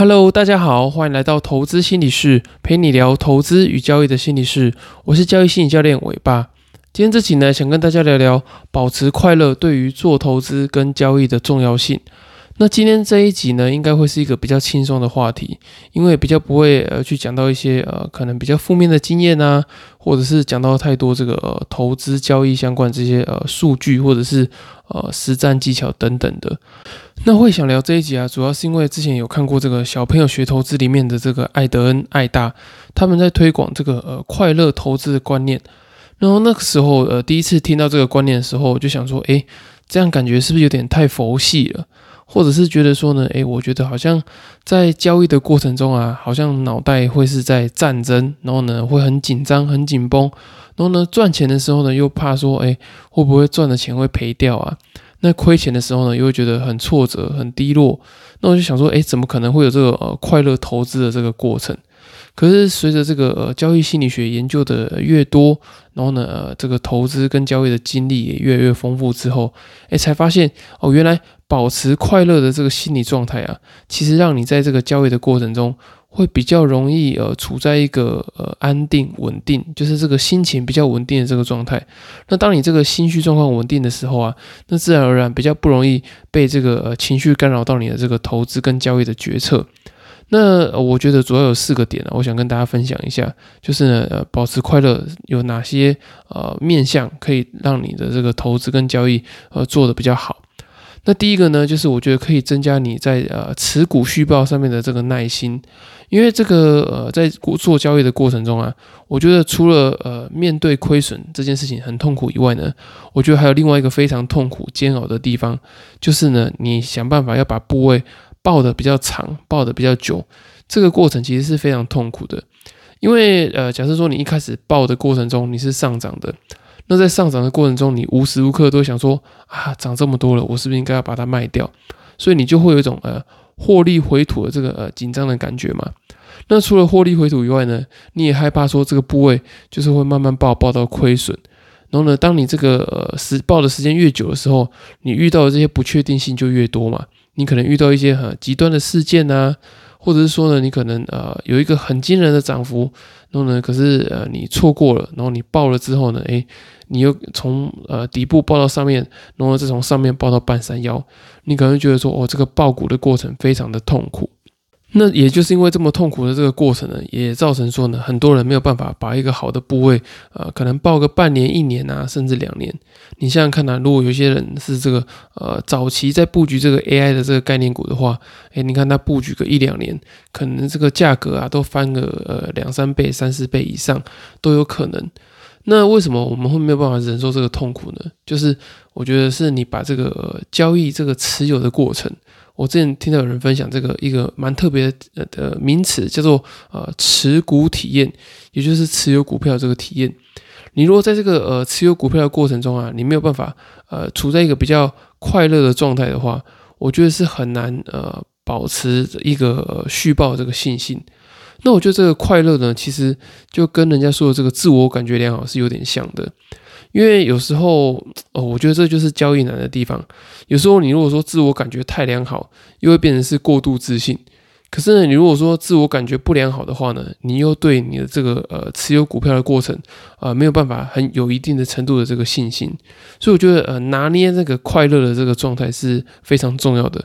Hello，大家好，欢迎来到投资心理室，陪你聊投资与交易的心理室。我是交易心理教练伟爸。今天这期呢，想跟大家聊聊保持快乐对于做投资跟交易的重要性。那今天这一集呢，应该会是一个比较轻松的话题，因为比较不会呃去讲到一些呃可能比较负面的经验啊，或者是讲到太多这个呃投资交易相关这些呃数据或者是呃实战技巧等等的。那会想聊这一集啊，主要是因为之前有看过这个小朋友学投资里面的这个艾德恩艾大，他们在推广这个呃快乐投资的观念。然后那个时候呃第一次听到这个观念的时候，我就想说，诶，这样感觉是不是有点太佛系了？或者是觉得说呢，诶，我觉得好像在交易的过程中啊，好像脑袋会是在战争，然后呢会很紧张、很紧绷，然后呢赚钱的时候呢又怕说，诶，会不会赚的钱会赔掉啊？那亏钱的时候呢又会觉得很挫折、很低落。那我就想说，诶，怎么可能会有这个呃快乐投资的这个过程？可是随着这个呃交易心理学研究的越多，然后呢，呃，这个投资跟交易的经历也越来越丰富之后，诶，才发现哦，原来保持快乐的这个心理状态啊，其实让你在这个交易的过程中会比较容易呃处在一个呃安定稳定，就是这个心情比较稳定的这个状态。那当你这个心绪状况稳定的时候啊，那自然而然比较不容易被这个呃情绪干扰到你的这个投资跟交易的决策。那我觉得主要有四个点啊，我想跟大家分享一下，就是，呃，保持快乐有哪些呃面向可以让你的这个投资跟交易呃做的比较好。那第一个呢，就是我觉得可以增加你在呃持股续报上面的这个耐心，因为这个呃在做交易的过程中啊，我觉得除了呃面对亏损这件事情很痛苦以外呢，我觉得还有另外一个非常痛苦煎熬的地方，就是呢，你想办法要把部位。抱的比较长，抱的比较久，这个过程其实是非常痛苦的。因为呃，假设说你一开始抱的过程中你是上涨的，那在上涨的过程中，你无时无刻都想说啊，涨这么多了，我是不是应该要把它卖掉？所以你就会有一种呃获利回吐的这个呃紧张的感觉嘛。那除了获利回吐以外呢，你也害怕说这个部位就是会慢慢爆爆到亏损。然后呢，当你这个呃时爆的时间越久的时候，你遇到的这些不确定性就越多嘛。你可能遇到一些很极端的事件啊，或者是说呢，你可能呃有一个很惊人的涨幅，然后呢，可是呃你错过了，然后你爆了之后呢，诶，你又从呃底部爆到上面，然后再从上面爆到半山腰，你可能觉得说，哦，这个爆股的过程非常的痛苦。那也就是因为这么痛苦的这个过程呢，也造成说呢，很多人没有办法把一个好的部位，呃，可能报个半年、一年啊，甚至两年。你想想看呐，如果有些人是这个呃早期在布局这个 AI 的这个概念股的话，诶，你看他布局个一两年，可能这个价格啊都翻个呃两三倍、三四倍以上都有可能。那为什么我们会没有办法忍受这个痛苦呢？就是我觉得是你把这个交易这个持有的过程。我之前听到有人分享这个一个蛮特别的名词，叫做呃持股体验，也就是持有股票这个体验。你如果在这个呃持有股票的过程中啊，你没有办法呃处在一个比较快乐的状态的话，我觉得是很难呃保持一个续报这个信心。那我觉得这个快乐呢，其实就跟人家说的这个自我感觉良好是有点像的。因为有时候，哦，我觉得这就是交易难的地方。有时候你如果说自我感觉太良好，又会变成是过度自信。可是呢，你如果说自我感觉不良好的话呢，你又对你的这个呃持有股票的过程啊没有办法很有一定的程度的这个信心。所以我觉得呃拿捏这个快乐的这个状态是非常重要的。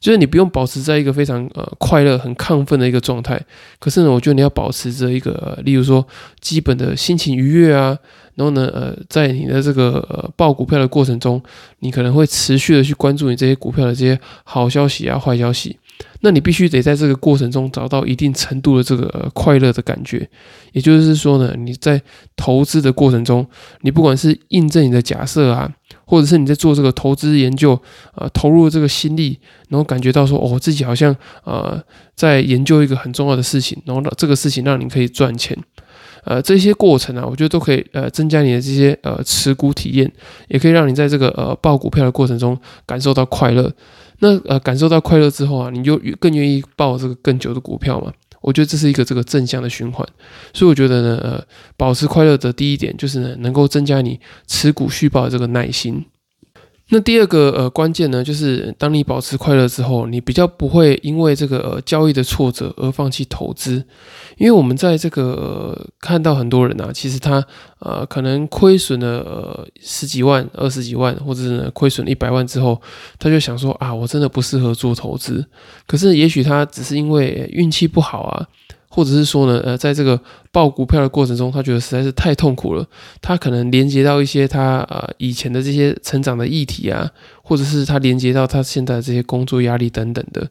就是你不用保持在一个非常呃快乐、很亢奋的一个状态，可是呢，我觉得你要保持着一个，例如说基本的心情愉悦啊，然后呢，呃，在你的这个呃报股票的过程中，你可能会持续的去关注你这些股票的这些好消息啊、坏消息。那你必须得在这个过程中找到一定程度的这个快乐的感觉，也就是说呢，你在投资的过程中，你不管是印证你的假设啊，或者是你在做这个投资研究，呃，投入这个心力，然后感觉到说，哦，自己好像呃在研究一个很重要的事情，然后这个事情让你可以赚钱，呃，这些过程啊，我觉得都可以呃增加你的这些呃持股体验，也可以让你在这个呃报股票的过程中感受到快乐。那呃，感受到快乐之后啊，你就更愿意抱这个更久的股票嘛？我觉得这是一个这个正向的循环，所以我觉得呢，呃，保持快乐的第一点就是呢，能够增加你持股续报的这个耐心。那第二个呃关键呢，就是当你保持快乐之后，你比较不会因为这个交易的挫折而放弃投资，因为我们在这个看到很多人啊，其实他呃可能亏损了十几万、二十几万，或者是亏损一百万之后，他就想说啊，我真的不适合做投资。可是也许他只是因为运气不好啊。或者是说呢，呃，在这个报股票的过程中，他觉得实在是太痛苦了。他可能连接到一些他呃以前的这些成长的议题啊，或者是他连接到他现在的这些工作压力等等的，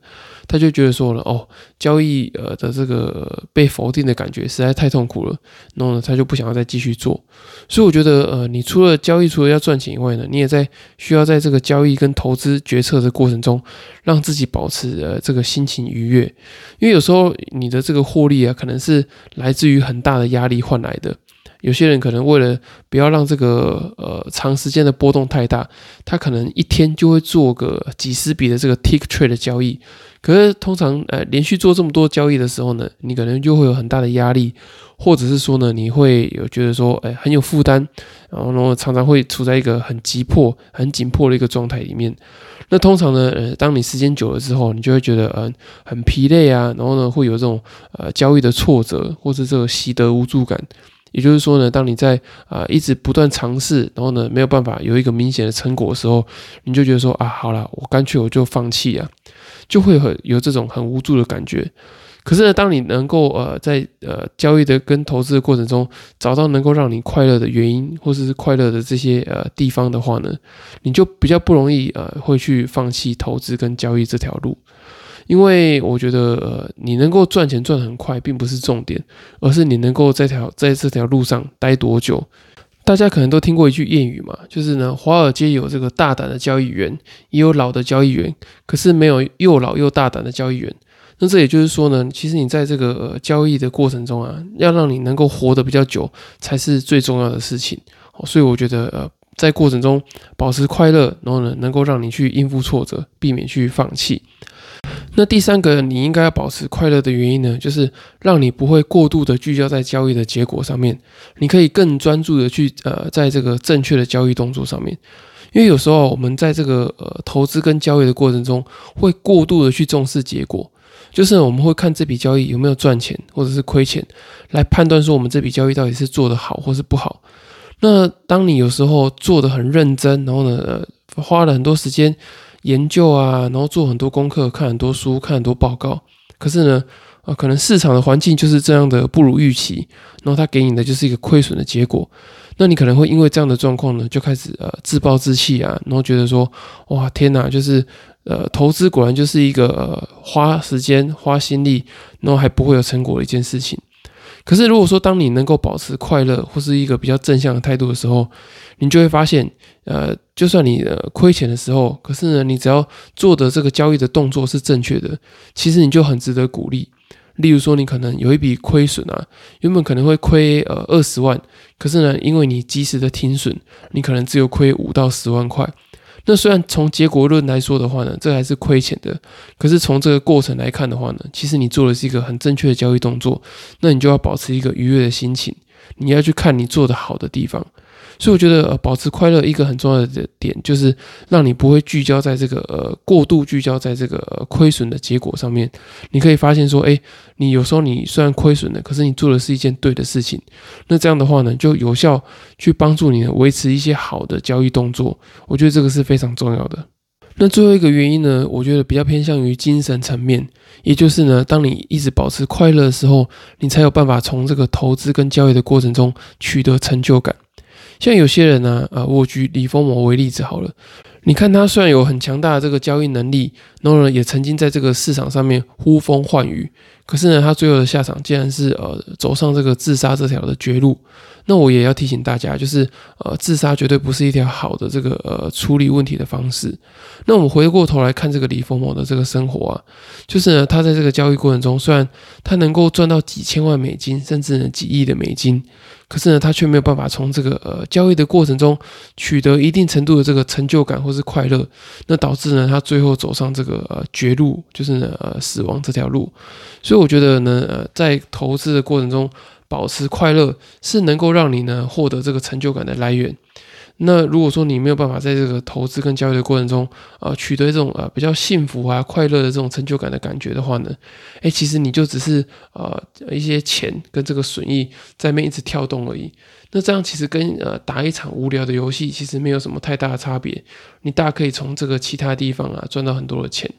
他就觉得说了，哦，交易呃的这个被否定的感觉实在太痛苦了，然后呢，他就不想要再继续做。所以我觉得，呃，你除了交易，除了要赚钱以外呢，你也在需要在这个交易跟投资决策的过程中，让自己保持呃这个心情愉悦，因为有时候你的这个获利啊，可能是来自于很大的压力换来的。有些人可能为了不要让这个呃长时间的波动太大，他可能一天就会做个几十笔的这个 tick trade 的交易。可是通常呃连续做这么多交易的时候呢，你可能就会有很大的压力，或者是说呢，你会有觉得说哎很有负担，然后呢常常会处在一个很急迫、很紧迫的一个状态里面。那通常呢，呃，当你时间久了之后，你就会觉得，嗯，很疲累啊，然后呢，会有这种呃交易的挫折，或者这个习得无助感。也就是说呢，当你在啊一直不断尝试，然后呢没有办法有一个明显的成果的时候，你就觉得说啊，好了，我干脆我就放弃啊，就会很有这种很无助的感觉。可是呢，当你能够呃在呃交易的跟投资的过程中找到能够让你快乐的原因，或者是快乐的这些呃地方的话呢，你就比较不容易呃会去放弃投资跟交易这条路。因为我觉得呃你能够赚钱赚很快并不是重点，而是你能够在条在这条路上待多久。大家可能都听过一句谚语嘛，就是呢，华尔街有这个大胆的交易员，也有老的交易员，可是没有又老又大胆的交易员。那这也就是说呢，其实你在这个交易的过程中啊，要让你能够活得比较久，才是最重要的事情。所以我觉得，呃，在过程中保持快乐，然后呢，能够让你去应付挫折，避免去放弃。那第三个你应该要保持快乐的原因呢，就是让你不会过度的聚焦在交易的结果上面，你可以更专注的去呃，在这个正确的交易动作上面。因为有时候我们在这个呃投资跟交易的过程中，会过度的去重视结果。就是我们会看这笔交易有没有赚钱或者是亏钱，来判断说我们这笔交易到底是做得好或是不好。那当你有时候做的很认真，然后呢，呃花了很多时间研究啊，然后做很多功课，看很多书，看很多报告，可是呢，啊，可能市场的环境就是这样的不如预期，然后它给你的就是一个亏损的结果。那你可能会因为这样的状况呢，就开始呃自暴自弃啊，然后觉得说，哇，天哪，就是。呃，投资果然就是一个呃、花时间、花心力，然后还不会有成果的一件事情。可是，如果说当你能够保持快乐或是一个比较正向的态度的时候，你就会发现，呃，就算你呃亏钱的时候，可是呢，你只要做的这个交易的动作是正确的，其实你就很值得鼓励。例如说，你可能有一笔亏损啊，原本可能会亏呃二十万，可是呢，因为你及时的停损，你可能只有亏五到十万块。那虽然从结果论来说的话呢，这还是亏钱的。可是从这个过程来看的话呢，其实你做的是一个很正确的交易动作。那你就要保持一个愉悦的心情，你要去看你做的好的地方。所以我觉得，呃，保持快乐一个很重要的点，就是让你不会聚焦在这个呃过度聚焦在这个亏损的结果上面。你可以发现说，哎，你有时候你虽然亏损了，可是你做的是一件对的事情。那这样的话呢，就有效去帮助你维持一些好的交易动作。我觉得这个是非常重要的。那最后一个原因呢，我觉得比较偏向于精神层面，也就是呢，当你一直保持快乐的时候，你才有办法从这个投资跟交易的过程中取得成就感。像有些人呢，啊，我举李丰某为例子好了。你看他虽然有很强大的这个交易能力，然后呢，也曾经在这个市场上面呼风唤雨，可是呢，他最后的下场竟然是呃走上这个自杀这条的绝路。那我也要提醒大家，就是呃，自杀绝对不是一条好的这个呃处理问题的方式。那我们回过头来看这个李丰某的这个生活啊，就是呢，他在这个交易过程中，虽然他能够赚到几千万美金，甚至呢几亿的美金，可是呢，他却没有办法从这个呃交易的过程中取得一定程度的这个成就感或是快乐，那导致呢，他最后走上这个呃绝路，就是呢呃死亡这条路。所以我觉得呢，呃，在投资的过程中。保持快乐是能够让你呢获得这个成就感的来源。那如果说你没有办法在这个投资跟交易的过程中，呃，取得这种呃比较幸福啊、快乐的这种成就感的感觉的话呢，哎，其实你就只是呃一些钱跟这个损益在那边一直跳动而已。那这样其实跟呃打一场无聊的游戏其实没有什么太大的差别。你大可以从这个其他地方啊赚到很多的钱。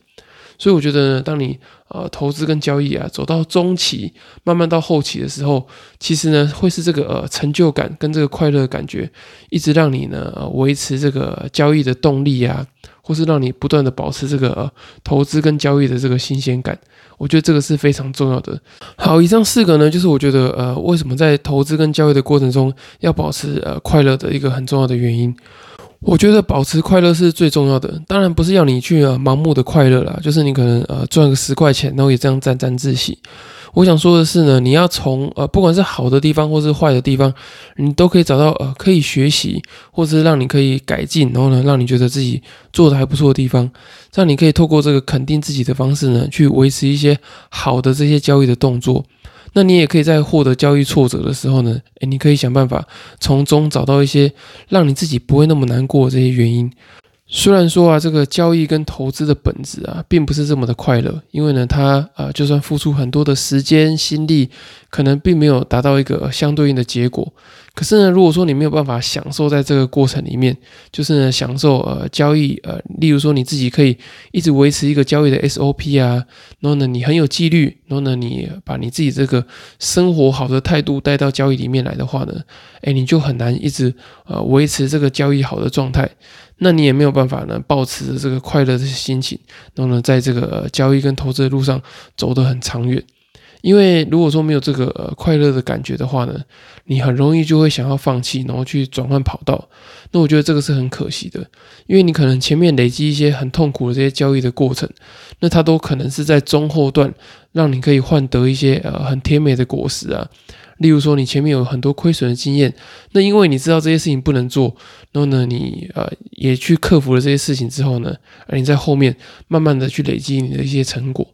所以我觉得呢，当你呃投资跟交易啊走到中期，慢慢到后期的时候，其实呢会是这个呃成就感跟这个快乐感觉，一直让你呢呃维持这个交易的动力啊，或是让你不断的保持这个投资跟交易的这个新鲜感。我觉得这个是非常重要的。好，以上四个呢，就是我觉得呃为什么在投资跟交易的过程中要保持呃快乐的一个很重要的原因。我觉得保持快乐是最重要的，当然不是要你去盲目的快乐啦，就是你可能呃赚个十块钱，然后也这样沾沾自喜。我想说的是呢，你要从呃不管是好的地方或是坏的地方，你都可以找到呃可以学习或者是让你可以改进，然后呢让你觉得自己做的还不错的地方，这样你可以透过这个肯定自己的方式呢，去维持一些好的这些交易的动作。那你也可以在获得交易挫折的时候呢，诶，你可以想办法从中找到一些让你自己不会那么难过这些原因。虽然说啊，这个交易跟投资的本质啊，并不是这么的快乐，因为呢，他啊，就算付出很多的时间心力，可能并没有达到一个相对应的结果。可是呢，如果说你没有办法享受在这个过程里面，就是呢，享受呃交易呃，例如说你自己可以一直维持一个交易的 SOP 啊，然后呢，你很有纪律，然后呢，你把你自己这个生活好的态度带到交易里面来的话呢，哎，你就很难一直呃维持这个交易好的状态。那你也没有办法呢，保持着这个快乐的心情，然后呢，在这个交易跟投资的路上走得很长远。因为如果说没有这个呃快乐的感觉的话呢，你很容易就会想要放弃，然后去转换跑道。那我觉得这个是很可惜的，因为你可能前面累积一些很痛苦的这些交易的过程，那它都可能是在中后段让你可以换得一些呃很甜美的果实啊。例如说，你前面有很多亏损的经验，那因为你知道这些事情不能做，然后呢，你呃也去克服了这些事情之后呢，而你在后面慢慢的去累积你的一些成果。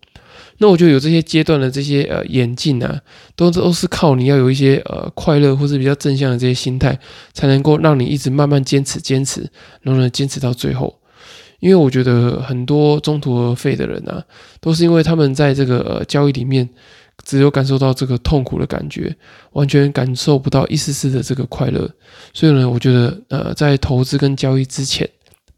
那我觉得有这些阶段的这些呃演进啊，都都是靠你要有一些呃快乐或是比较正向的这些心态，才能够让你一直慢慢坚持坚持，然后呢坚持到最后。因为我觉得很多中途而废的人啊，都是因为他们在这个呃交易里面只有感受到这个痛苦的感觉，完全感受不到一丝丝的这个快乐。所以呢，我觉得呃在投资跟交易之前。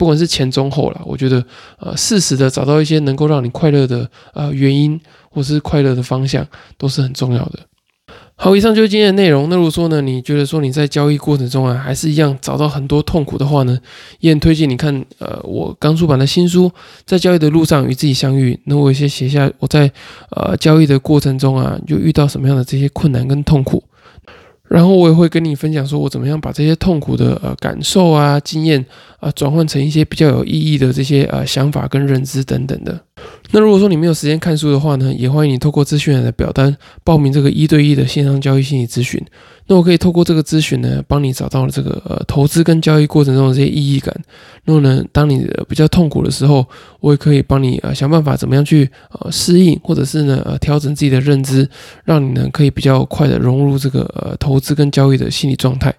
不管是前中后了，我觉得呃，适时的找到一些能够让你快乐的呃原因，或是快乐的方向，都是很重要的。好，以上就是今天的内容。那如果说呢，你觉得说你在交易过程中啊，还是一样找到很多痛苦的话呢，也很推荐你看呃我刚出版的新书《在交易的路上与自己相遇》。那我先写下我在呃交易的过程中啊，就遇到什么样的这些困难跟痛苦。然后我也会跟你分享，说我怎么样把这些痛苦的呃感受啊、经验啊，转换成一些比较有意义的这些呃想法跟认知等等的。那如果说你没有时间看书的话呢，也欢迎你透过资讯栏的表单报名这个一对一的线上交易心理咨询。那我可以透过这个咨询呢，帮你找到了这个呃投资跟交易过程中的这些意义感。然后呢，当你比较痛苦的时候，我也可以帮你呃想办法怎么样去呃适应，或者是呢呃调整自己的认知，让你呢可以比较快的融入这个呃投资跟交易的心理状态。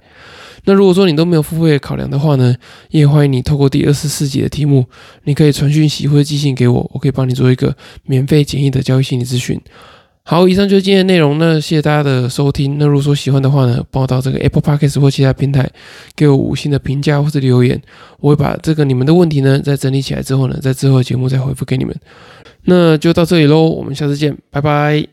那如果说你都没有付费考量的话呢，也欢迎你透过第二十四集的题目，你可以传讯息或者寄信给我，我可以帮你做一个免费简易的交易心理咨询。好，以上就是今天的内容呢，谢谢大家的收听。那如果说喜欢的话呢，帮我到这个 Apple Podcast 或其他平台给我五星的评价或者留言，我会把这个你们的问题呢，在整理起来之后呢，在之后的节目再回复给你们。那就到这里喽，我们下次见，拜拜。